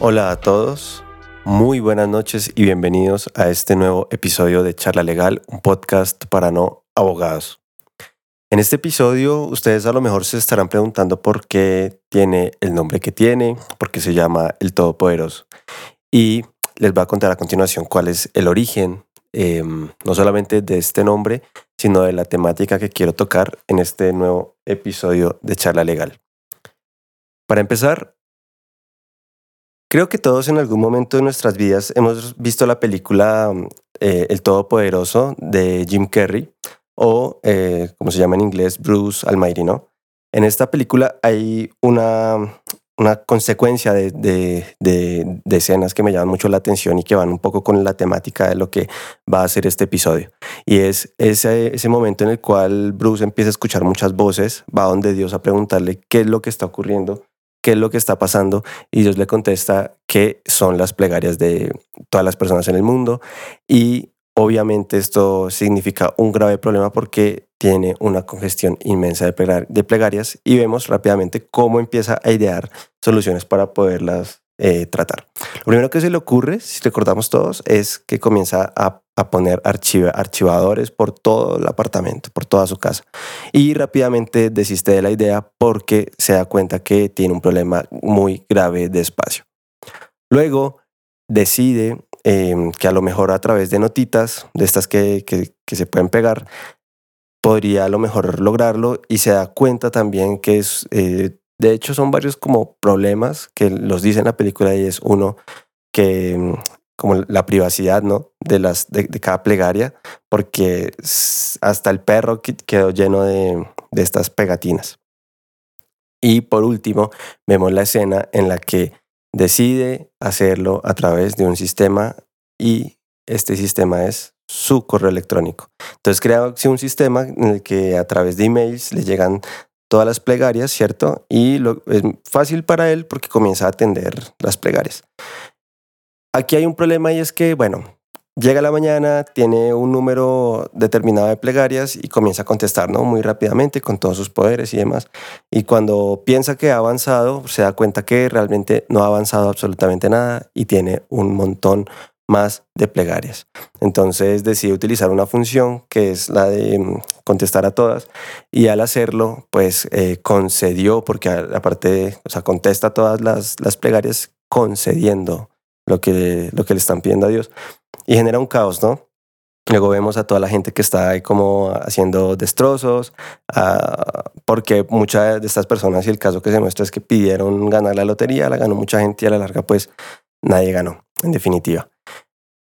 Hola a todos, muy buenas noches y bienvenidos a este nuevo episodio de Charla Legal, un podcast para no abogados. En este episodio ustedes a lo mejor se estarán preguntando por qué tiene el nombre que tiene, por qué se llama el Todopoderoso. Y les voy a contar a continuación cuál es el origen, em, no solamente de este nombre, sino de la temática que quiero tocar en este nuevo episodio de Charla Legal. Para empezar, creo que todos en algún momento de nuestras vidas hemos visto la película eh, El Todopoderoso de Jim Carrey o, eh, como se llama en inglés, Bruce Almighty. En esta película hay una, una consecuencia de, de, escenas que me llaman mucho la atención y que van un poco con la temática de lo que va a ser este episodio. Y es ese, ese momento en el cual Bruce empieza a escuchar muchas voces, va donde Dios a preguntarle qué es lo que está ocurriendo qué es lo que está pasando y Dios le contesta que son las plegarias de todas las personas en el mundo y obviamente esto significa un grave problema porque tiene una congestión inmensa de, plegarias y vemos rápidamente cómo empieza a idear soluciones para poderlas eh, tratar. Lo primero que se le ocurre, si recordamos todos, es que comienza a, poner archivadores por todo el apartamento, por toda su casa. Y rápidamente desiste de la idea porque se da cuenta que tiene un problema muy grave de espacio. Luego decide em, que a lo mejor a través de notitas, de estas que, se pueden pegar, podría a lo mejor lograrlo y se da cuenta también que es eh, de hecho, son varios como problemas que los dice en la película y es uno que mm, como la privacidad, ¿no? De, las, de, cada plegaria, porque hasta el perro quedó lleno de, de estas pegatinas. Y por último, vemos la escena en la que decide hacerlo a través de un sistema y este sistema es su correo electrónico. Entonces crea un sistema en el que a través de emails le llegan todas las plegarias, ¿cierto? Y lo, es fácil para él porque comienza a atender las plegarias. Aquí hay un problema y es que, bueno, llega la mañana, tiene un número determinado de plegarias y comienza a contestar, ¿no? Muy rápidamente con todos sus poderes y demás. Y cuando piensa que ha avanzado, se da cuenta que realmente no ha avanzado absolutamente nada y tiene un montón más de plegarias. Entonces decide utilizar una función que es la de mm, contestar a todas y al hacerlo pues eh, concedió, porque aparte, o sea, contesta todas las, las plegarias concediendo lo que, lo que le están pidiendo a Dios y genera un caos, ¿no? Luego vemos a toda la gente que está ahí como haciendo destrozos, ah, porque muchas de estas personas, y el caso que se muestra es que pidieron ganar la lotería, la ganó mucha gente y a la larga pues nadie ganó, en definitiva.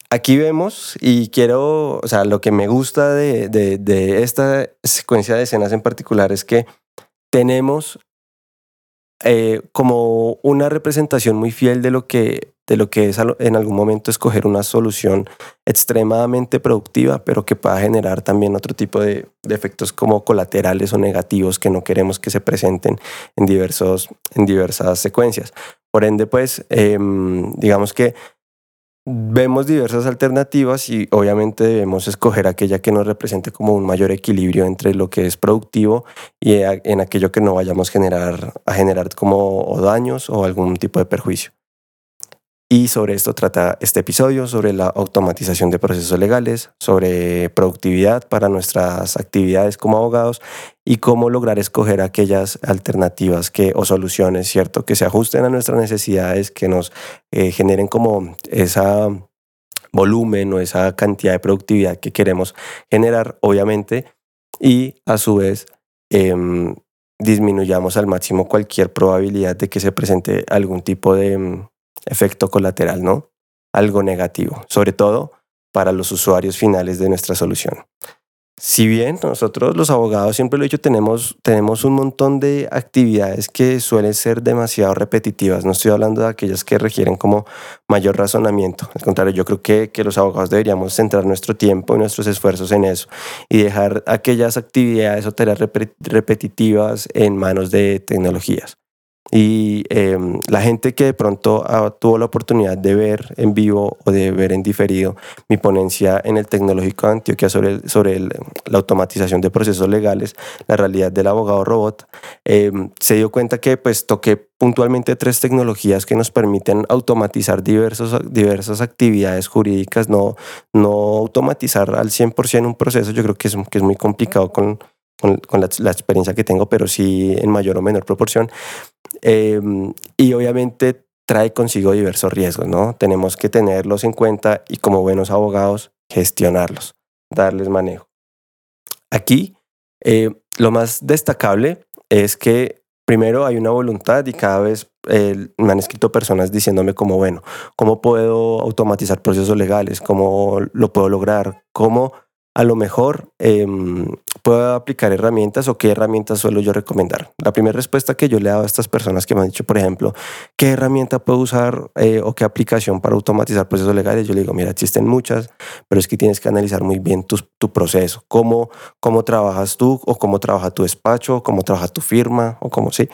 Aquí vemos, y quiero, o sea, lo que me gusta de, de, esta secuencia de escenas en particular es que tenemos eh, como una representación muy fiel de lo que de lo que es en algún momento escoger una solución extremadamente productiva, pero que pueda generar también otro tipo de, efectos como colaterales o negativos que no queremos que se presenten en, diversos, en diversas secuencias. Por ende, pues, em, digamos que vemos diversas alternativas y obviamente debemos escoger aquella que nos represente como un mayor equilibrio entre lo que es productivo y en aquello que no vayamos generar, a generar como daños o algún tipo de perjuicio. Y sobre esto trata este episodio, sobre la automatización de procesos legales, sobre productividad para nuestras actividades como abogados y cómo lograr escoger aquellas alternativas que, o soluciones, ¿cierto? Que se ajusten a nuestras necesidades, que nos eh, generen como esa volumen o esa cantidad de productividad que queremos generar, obviamente, y a su vez em, disminuyamos al máximo cualquier probabilidad de que se presente algún tipo de em, efecto colateral, ¿no? Algo negativo, sobre todo para los usuarios finales de nuestra solución. Si bien nosotros los abogados, siempre lo he dicho, tenemos, tenemos un montón de actividades que suelen ser demasiado repetitivas. No estoy hablando de aquellas que requieren como mayor razonamiento. Al contrario, yo creo que, que los abogados deberíamos centrar nuestro tiempo y nuestros esfuerzos en eso y dejar aquellas actividades o tareas repetitivas en manos de tecnologías. Y em, la gente que de pronto ah, tuvo la oportunidad de ver en vivo o de ver en diferido mi ponencia en el Tecnológico de Antioquia sobre, sobre la automatización de procesos legales, la realidad del abogado robot, em, se dio cuenta que pues toqué puntualmente tres tecnologías que nos permiten automatizar diversos, diversas actividades jurídicas, no, no automatizar al 100% un proceso, yo creo que es, que es muy complicado con, con, la, la, experiencia que tengo, pero sí en mayor o menor proporción. Em, y obviamente trae consigo diversos riesgos, ¿no? Tenemos que tenerlos en cuenta y como buenos abogados gestionarlos, darles manejo. Aquí, eh, lo más destacable es que primero hay una voluntad y cada vez me han escrito personas diciéndome como, bueno, ¿cómo puedo automatizar procesos legales? ¿Cómo lo puedo lograr? ¿Cómo a lo mejor em, puedo aplicar herramientas o qué herramientas suelo yo recomendar. La primera respuesta que yo le he dado a estas personas que me han dicho, por ejemplo, ¿qué herramienta puedo usar eh, o qué aplicación para automatizar procesos legales? Yo le digo, mira, existen muchas, pero es que tienes que analizar muy bien tu, tu proceso, cómo, cómo trabajas tú o cómo trabaja tu despacho, cómo trabaja tu firma o cómo sí.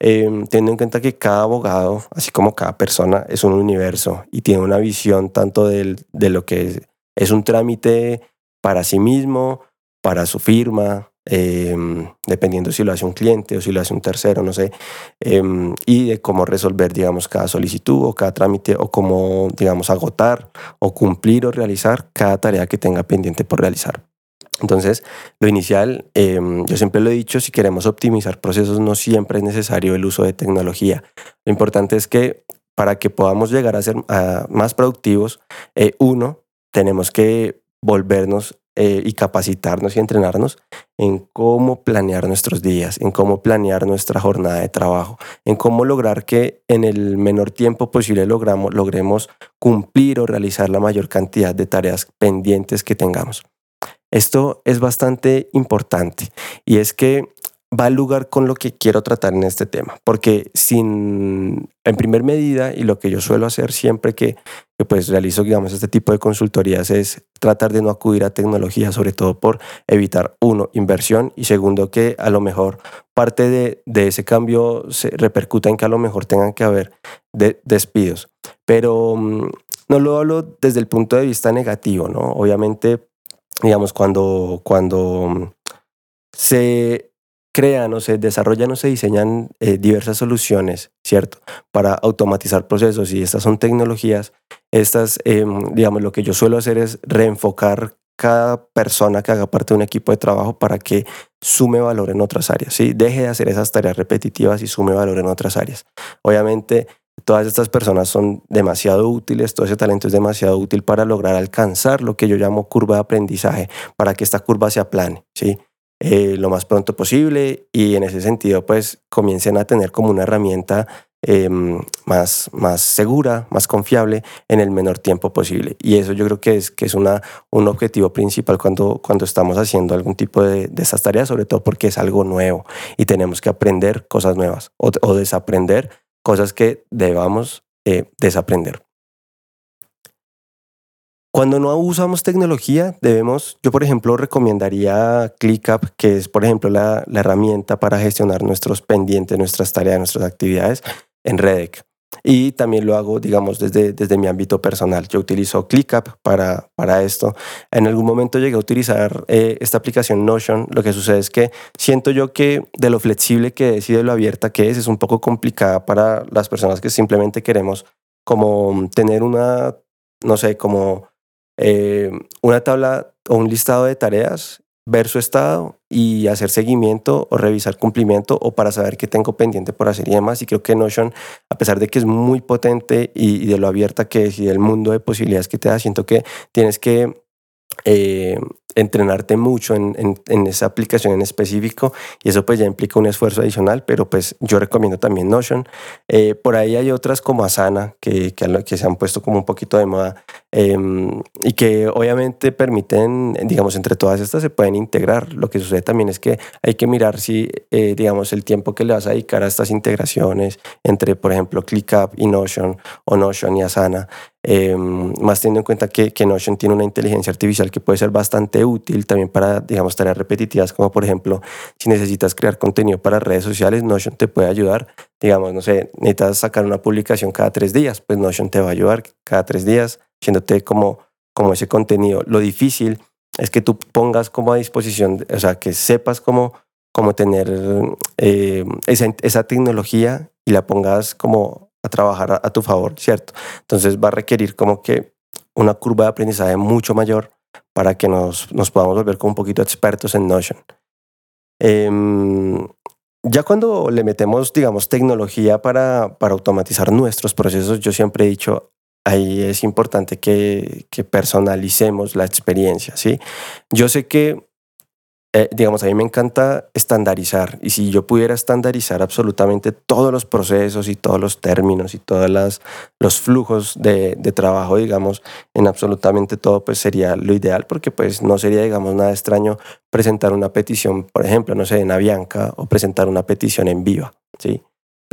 Eh, teniendo en cuenta que cada abogado, así como cada persona, es un universo y tiene una visión tanto de, de lo que es, es un trámite para sí mismo, para su firma, em, dependiendo si lo hace un cliente o si lo hace un tercero, no sé, em, y de cómo resolver, digamos, cada solicitud o cada trámite o cómo, digamos, agotar o cumplir o realizar cada tarea que tenga pendiente por realizar. Entonces, lo inicial, em, yo siempre lo he dicho, si queremos optimizar procesos no siempre es necesario el uso de tecnología. Lo importante es que para que podamos llegar a ser más productivos, eh, uno, tenemos que volvernos eh, y capacitarnos y entrenarnos en cómo planear nuestros días, en cómo planear nuestra jornada de trabajo, en cómo lograr que en el menor tiempo posible logramos, logremos cumplir o realizar la mayor cantidad de tareas pendientes que tengamos. Esto es bastante importante y es que va al lugar con lo que quiero tratar en este tema, porque sin, en primer medida, y lo que yo suelo hacer siempre que, pues realizo, digamos, este tipo de consultorías es tratar de no acudir a tecnología, sobre todo por evitar, uno, inversión, y segundo, que a lo mejor parte de, de ese cambio se repercuta en que a lo mejor tengan que haber de, despidos. Pero mm, no lo hablo desde el punto de vista negativo, ¿no? Obviamente, digamos, cuando, cuando mm, se crean o se desarrollan o se diseñan eh, diversas soluciones, ¿cierto? Para automatizar procesos y estas son tecnologías. Estas, em, digamos, lo que yo suelo hacer es reenfocar cada persona que haga parte de un equipo de trabajo para que sume valor en otras áreas, ¿sí? Deje de hacer esas tareas repetitivas y sume valor en otras áreas. Obviamente, todas estas personas son demasiado útiles, todo ese talento es demasiado útil para lograr alcanzar lo que yo llamo curva de aprendizaje, para que esta curva se aplane, ¿sí? Eh, lo más pronto posible y en ese sentido pues comiencen a tener como una herramienta em, más, más segura, más confiable en el menor tiempo posible. Y eso yo creo que es, que es una, un objetivo principal cuando, cuando estamos haciendo algún tipo de, de tareas, sobre todo porque es algo nuevo y tenemos que aprender cosas nuevas o, o desaprender cosas que debamos eh, desaprender. Cuando no usamos tecnología, debemos, yo por ejemplo recomendaría ClickUp, que es por ejemplo la, la herramienta para gestionar nuestros pendientes, nuestras tareas, nuestras actividades en Redec. Y también lo hago, digamos, desde, desde mi ámbito personal. Yo utilizo ClickUp para, para esto. En algún momento llegué a utilizar eh, esta aplicación Notion. Lo que sucede es que siento yo que de lo flexible que es y de lo abierta que es, es un poco complicada para las personas que simplemente queremos como tener una, no sé, como eh, una tabla o un listado de tareas, ver su estado y hacer seguimiento o revisar cumplimiento o para saber qué tengo pendiente por hacer y demás. Y creo que Notion, a pesar de que es muy potente y, de lo abierta que es y del mundo de posibilidades que te da, siento que tienes que eh, entrenarte mucho en, en, esa aplicación en específico y eso pues ya implica un esfuerzo adicional, pero pues yo recomiendo también Notion. Eh, por ahí hay otras como Asana que, que, que, se han puesto como un poquito de moda em, y que obviamente permiten, digamos, entre todas estas se pueden integrar. Lo que sucede también es que hay que mirar si, eh, digamos, el tiempo que le vas a dedicar a estas integraciones entre, por ejemplo, ClickUp y Notion o Notion y Asana Em, más teniendo en cuenta que, que, Notion tiene una inteligencia artificial que puede ser bastante útil también para, digamos, tareas repetitivas, como por ejemplo, si necesitas crear contenido para redes sociales, Notion te puede ayudar. Digamos, no sé, necesitas sacar una publicación cada tres días, pues Notion te va a ayudar cada tres días, haciéndote como, como ese contenido. Lo difícil es que tú pongas como a disposición, o sea, que sepas cómo, cómo tener eh, esa, esa tecnología y la pongas como a trabajar a, tu favor, ¿cierto? Entonces va a requerir como que una curva de aprendizaje mucho mayor para que nos, nos podamos volver como un poquito expertos en Notion. Em, ya cuando le metemos, digamos, tecnología para, para automatizar nuestros procesos, yo siempre he dicho, ahí es importante que, que personalicemos la experiencia, ¿sí? Yo sé que eh, digamos, a mí me encanta estandarizar y si yo pudiera estandarizar absolutamente todos los procesos y todos los términos y todos los flujos de, de, trabajo, digamos, en absolutamente todo, pues sería lo ideal porque pues no sería, digamos, nada extraño presentar una petición, por ejemplo, no sé, en Avianca o presentar una petición en Viva, ¿sí?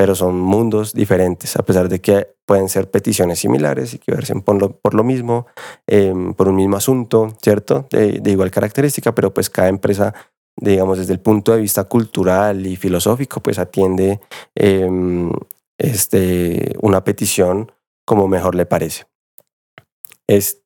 Pero son mundos diferentes, a pesar de que pueden ser peticiones similares y que versen por lo, por lo mismo, em, por un mismo asunto, ¿cierto? De, igual característica, pero pues cada empresa, digamos, desde el punto de vista cultural y filosófico, pues atiende em, este, una petición como mejor le parece. Es,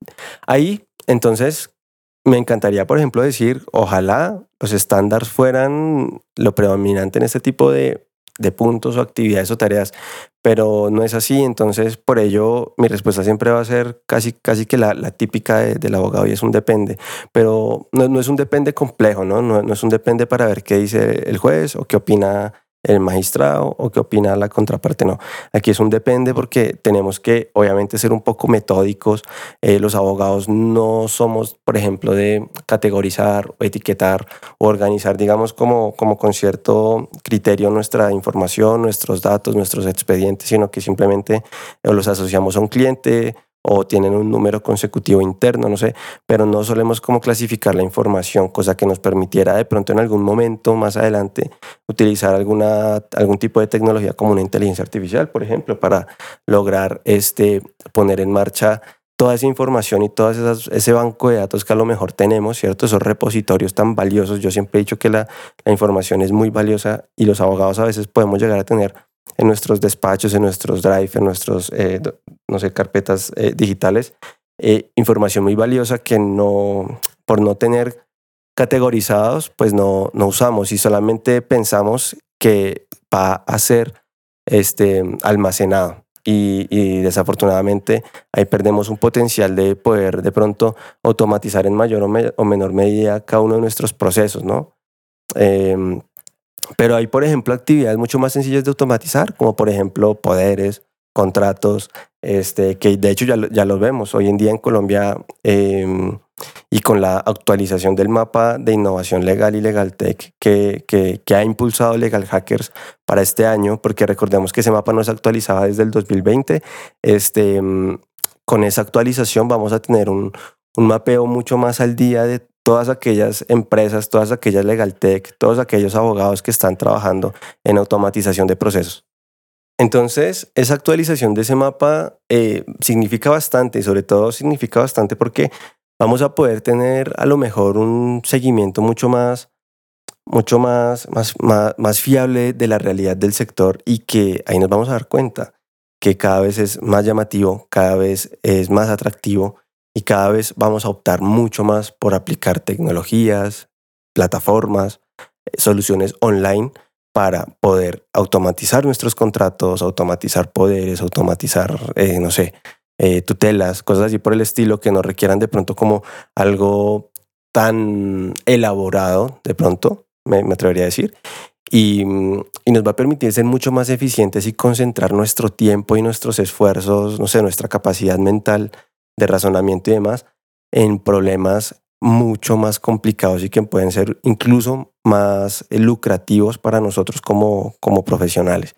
ahí, entonces, me encantaría, por ejemplo, decir, ojalá los estándares fueran lo predominante en este tipo de, de puntos o actividades o tareas, pero no es así, entonces por ello mi respuesta siempre va a ser casi, casi que la, típica del abogado y es un depende, pero no, es un depende complejo. ¿no? No es un depende para ver qué dice el juez o qué opina el magistrado o qué opina la contraparte. No, aquí es un depende porque tenemos que obviamente ser un poco metódicos. Eh, los abogados no somos, por ejemplo, de categorizar o etiquetar o organizar, digamos, como, como con cierto criterio nuestra información, nuestros datos, nuestros expedientes, sino que simplemente los asociamos a un cliente o tienen un número consecutivo interno, no sé, pero no solemos como clasificar la información, cosa que nos permitiera de pronto en algún momento más adelante utilizar alguna, algún tipo de tecnología como una inteligencia artificial, por ejemplo, para lograr este, poner en marcha toda esa información y todo ese banco de datos que a lo mejor tenemos, ¿cierto? Esos repositorios tan valiosos. Yo siempre he dicho que la, la información es muy valiosa y los abogados a veces podemos llegar a tener en nuestros despachos, en nuestros drive, en nuestros, eh, no sé, carpetas eh, digitales, eh, información muy valiosa que no, por no tener categorizados, pues no, no usamos y solamente pensamos que va a ser este, almacenado. Y, y, desafortunadamente ahí perdemos un potencial de poder de pronto automatizar en mayor o, o menor medida cada uno de nuestros procesos, ¿no? Eh, pero hay, por ejemplo, actividades mucho más sencillas de automatizar, como por ejemplo poderes, contratos, este, que de hecho ya, ya lo vemos hoy en día en Colombia em, y con la actualización del mapa de innovación legal y legal tech que, que, que, ha impulsado Legal Hackers para este año, porque recordemos que ese mapa no se actualizaba desde el 2020, este, em, con esa actualización vamos a tener un, un mapeo mucho más al día de todas aquellas empresas, todas aquellas legal tech, todos aquellos abogados que están trabajando en automatización de procesos. Entonces, esa actualización de ese mapa eh, significa bastante y sobre todo significa bastante porque vamos a poder tener a lo mejor un seguimiento mucho más, mucho más, más, más, más fiable de la realidad del sector y que ahí nos vamos a dar cuenta que cada vez es más llamativo, cada vez es más atractivo y cada vez vamos a optar mucho más por aplicar tecnologías, plataformas, eh, soluciones online para poder automatizar nuestros contratos, automatizar poderes, automatizar, eh, no sé, eh, tutelas, cosas así por el estilo que no requieran de pronto como algo tan elaborado, de pronto, me, atrevería a decir, y, y, nos va a permitir ser mucho más eficientes y concentrar nuestro tiempo y nuestros esfuerzos, no sé, nuestra capacidad mental de razonamiento y demás en problemas mucho más complicados y que pueden ser incluso más lucrativos para nosotros como, como profesionales.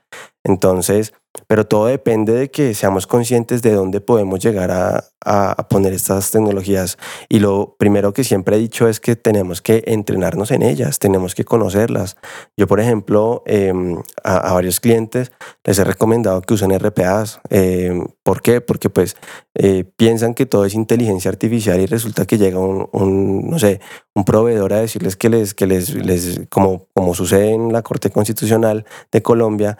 Entonces, pero todo depende de que seamos conscientes de dónde podemos llegar a, poner estas tecnologías. Y lo primero que siempre he dicho es que tenemos que entrenarnos en ellas, tenemos que conocerlas. Yo, por ejemplo, em, a, varios clientes les he recomendado que usen RPAs. Em, ¿Por qué? Porque pues eh, piensan que todo es inteligencia artificial y resulta que llega un, no sé, un proveedor a decirles que les, que les, les como, como sucede en la Corte Constitucional de Colombia,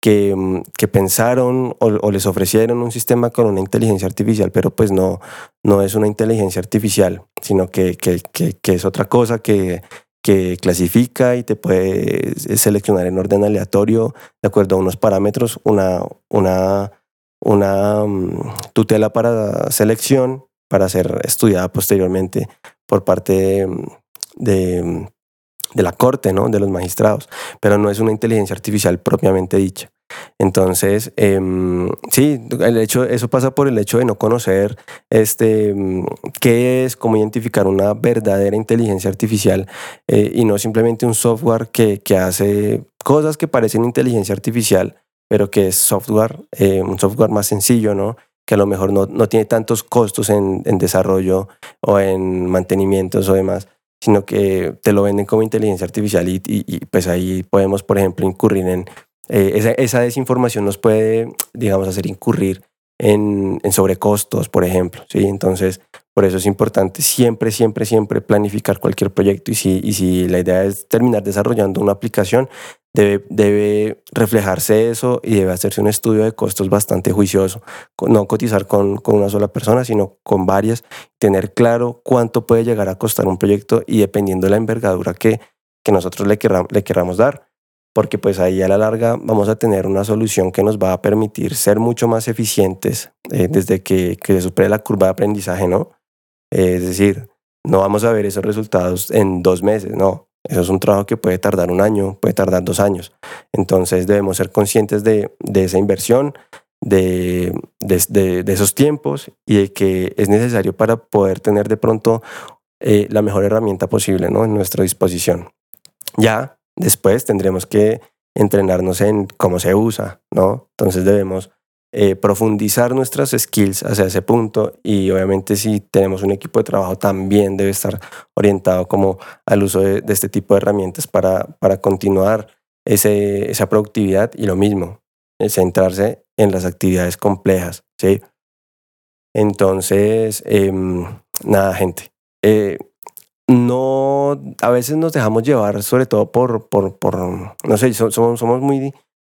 que, mm, que pensaron o, les ofrecieron un sistema con una inteligencia artificial, pero pues no, no es una inteligencia artificial, sino que, que, que, es otra cosa que, que clasifica y te puede seleccionar en orden aleatorio de acuerdo a unos parámetros, una, una, una mm, tutela para selección para ser estudiada posteriormente por parte de de la corte, ¿no? de los magistrados, pero no es una inteligencia artificial propiamente dicha. Entonces, em, sí, el hecho, eso pasa por el hecho de no conocer este, mm, qué es, cómo identificar una verdadera inteligencia artificial eh, y no simplemente un software que, que, hace cosas que parecen inteligencia artificial, pero que es software, eh, un software más sencillo, ¿no? que a lo mejor no, no tiene tantos costos en, en desarrollo o en mantenimientos o demás sino que te lo venden como inteligencia artificial y, y, pues ahí podemos, por ejemplo, incurrir en... Eh, esa, esa, desinformación nos puede, digamos, hacer incurrir en, en sobrecostos, por ejemplo. ¿sí? Entonces, por eso es importante siempre, siempre, siempre planificar cualquier proyecto y si, y si la idea es terminar desarrollando una aplicación, debe, reflejarse eso y debe hacerse un estudio de costos bastante juicioso. No cotizar con, con una sola persona, sino con varias, tener claro cuánto puede llegar a costar un proyecto y dependiendo de la envergadura que, que nosotros le, le queramos dar porque pues ahí a la larga vamos a tener una solución que nos va a permitir ser mucho más eficientes eh, desde que, se supere la curva de aprendizaje, ¿no? es decir, no vamos a ver esos resultados en dos meses, no. Eso es un trabajo que puede tardar un año, puede tardar dos años. Entonces debemos ser conscientes de, de esa inversión, de, de, esos tiempos y de que es necesario para poder tener de pronto eh, la mejor herramienta posible ¿no? en nuestra disposición. Ya después tendremos que entrenarnos en cómo se usa, ¿no? Entonces debemos eh, profundizar nuestras skills hacia ese punto y obviamente si tenemos un equipo de trabajo también debe estar orientado como al uso de, este tipo de herramientas para, para continuar ese, esa productividad y lo mismo, eh, centrarse en las actividades complejas, ¿sí? Entonces, em, nada, gente. Eh, no, a veces nos dejamos llevar sobre todo por, por, por no sé, somos, somos muy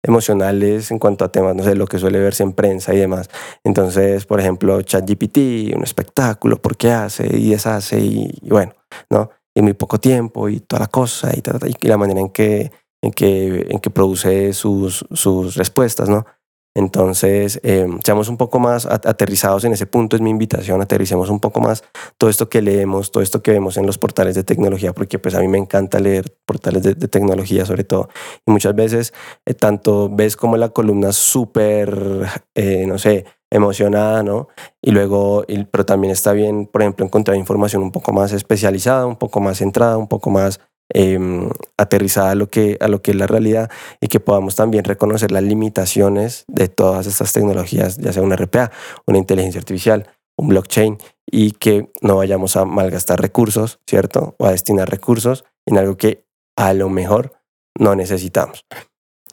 emocionales en cuanto a temas, no sé, lo que suele verse en prensa y demás. Entonces, por ejemplo, ChatGPT, un espectáculo, ¿por qué hace y deshace y, bueno, ¿no? Y muy poco tiempo y toda la cosa y, y la manera en que, en que, en que produce sus, sus respuestas, ¿no? Entonces, eh, seamos un poco más aterrizados en ese punto, es mi invitación, aterricemos un poco más todo esto que leemos, todo esto que vemos en los portales de tecnología, porque pues a mí me encanta leer portales de, tecnología sobre todo. Y muchas veces, eh, tanto ves como la columna súper, eh, no sé, emocionada, ¿no? Y luego, pero también está bien, por ejemplo, encontrar información un poco más especializada, un poco más centrada, un poco más Em, aterrizada a lo, que, a lo que es la realidad y que podamos también reconocer las limitaciones de todas estas tecnologías, ya sea una RPA, una inteligencia artificial, un blockchain, y que no vayamos a malgastar recursos, ¿cierto? O a destinar recursos en algo que a lo mejor no necesitamos.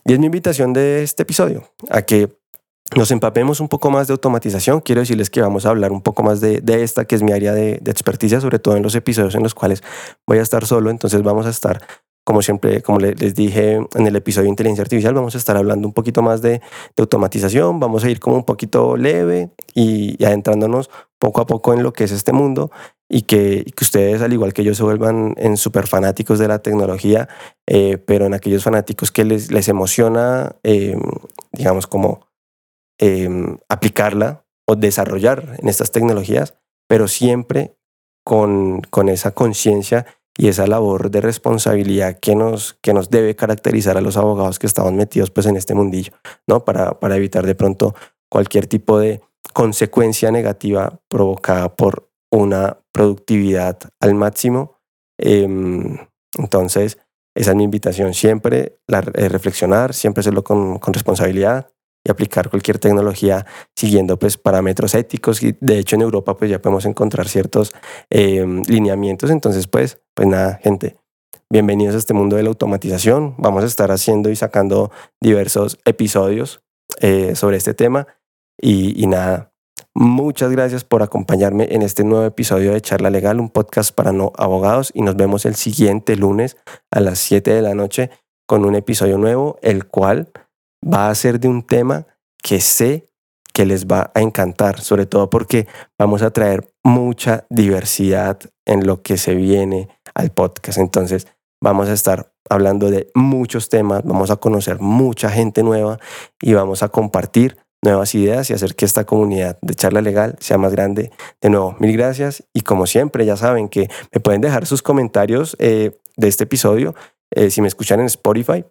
Y es mi invitación de este episodio, a que nos empapemos un poco más de automatización. Quiero decirles que vamos a hablar un poco más de, esta, que es mi área de, de, experticia, sobre todo en los episodios en los cuales voy a estar solo. Entonces vamos a estar, como siempre, como les dije en el episodio de inteligencia artificial, vamos a estar hablando un poquito más de, automatización. Vamos a ir como un poquito leve y, adentrándonos poco a poco en lo que es este mundo y que, que ustedes, al igual que yo, se vuelvan en súper fanáticos de la tecnología, eh, pero en aquellos fanáticos que les, les emociona, eh, digamos, como Em, aplicarla o desarrollar en estas tecnologías, pero siempre con, con esa conciencia y esa labor de responsabilidad que nos, que nos debe caracterizar a los abogados que estamos metidos pues, en este mundillo, ¿no? Para, para evitar de pronto cualquier tipo de consecuencia negativa provocada por una productividad al máximo. Em, entonces, esa es mi invitación. Siempre eh, reflexionar, siempre hacerlo con, con, responsabilidad aplicar cualquier tecnología siguiendo pues parámetros éticos. Y de hecho en Europa pues ya podemos encontrar ciertos eh, lineamientos. Entonces pues, pues nada, gente, bienvenidos a este mundo de la automatización. Vamos a estar haciendo y sacando diversos episodios eh, sobre este tema. Y, y nada, Muchas gracias por acompañarme en este nuevo episodio de Charla Legal, un podcast para no abogados y nos vemos el siguiente lunes a las 7 de la noche con un episodio nuevo, el cual va a ser de un tema que sé que les va a encantar, sobre todo porque vamos a traer mucha diversidad en lo que se viene al podcast. Entonces, vamos a estar hablando de muchos temas, vamos a conocer mucha gente nueva y vamos a compartir nuevas ideas y hacer que esta comunidad de charla legal sea más grande. De nuevo, mil gracias y como siempre ya saben que me pueden dejar sus comentarios eh, de este episodio. Eh, si me escuchan en Spotify,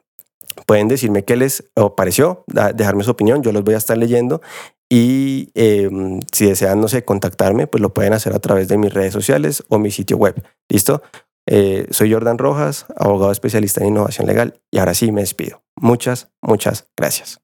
pueden decirme qué les pareció, dejarme su opinión, yo los voy a estar leyendo y em, si desean, no sé, contactarme, pues lo pueden hacer a través de mis redes sociales o mi sitio web. ¿Listo? Eh, soy Jordan Rojas, abogado especialista en innovación legal y ahora sí me despido. Muchas, muchas gracias.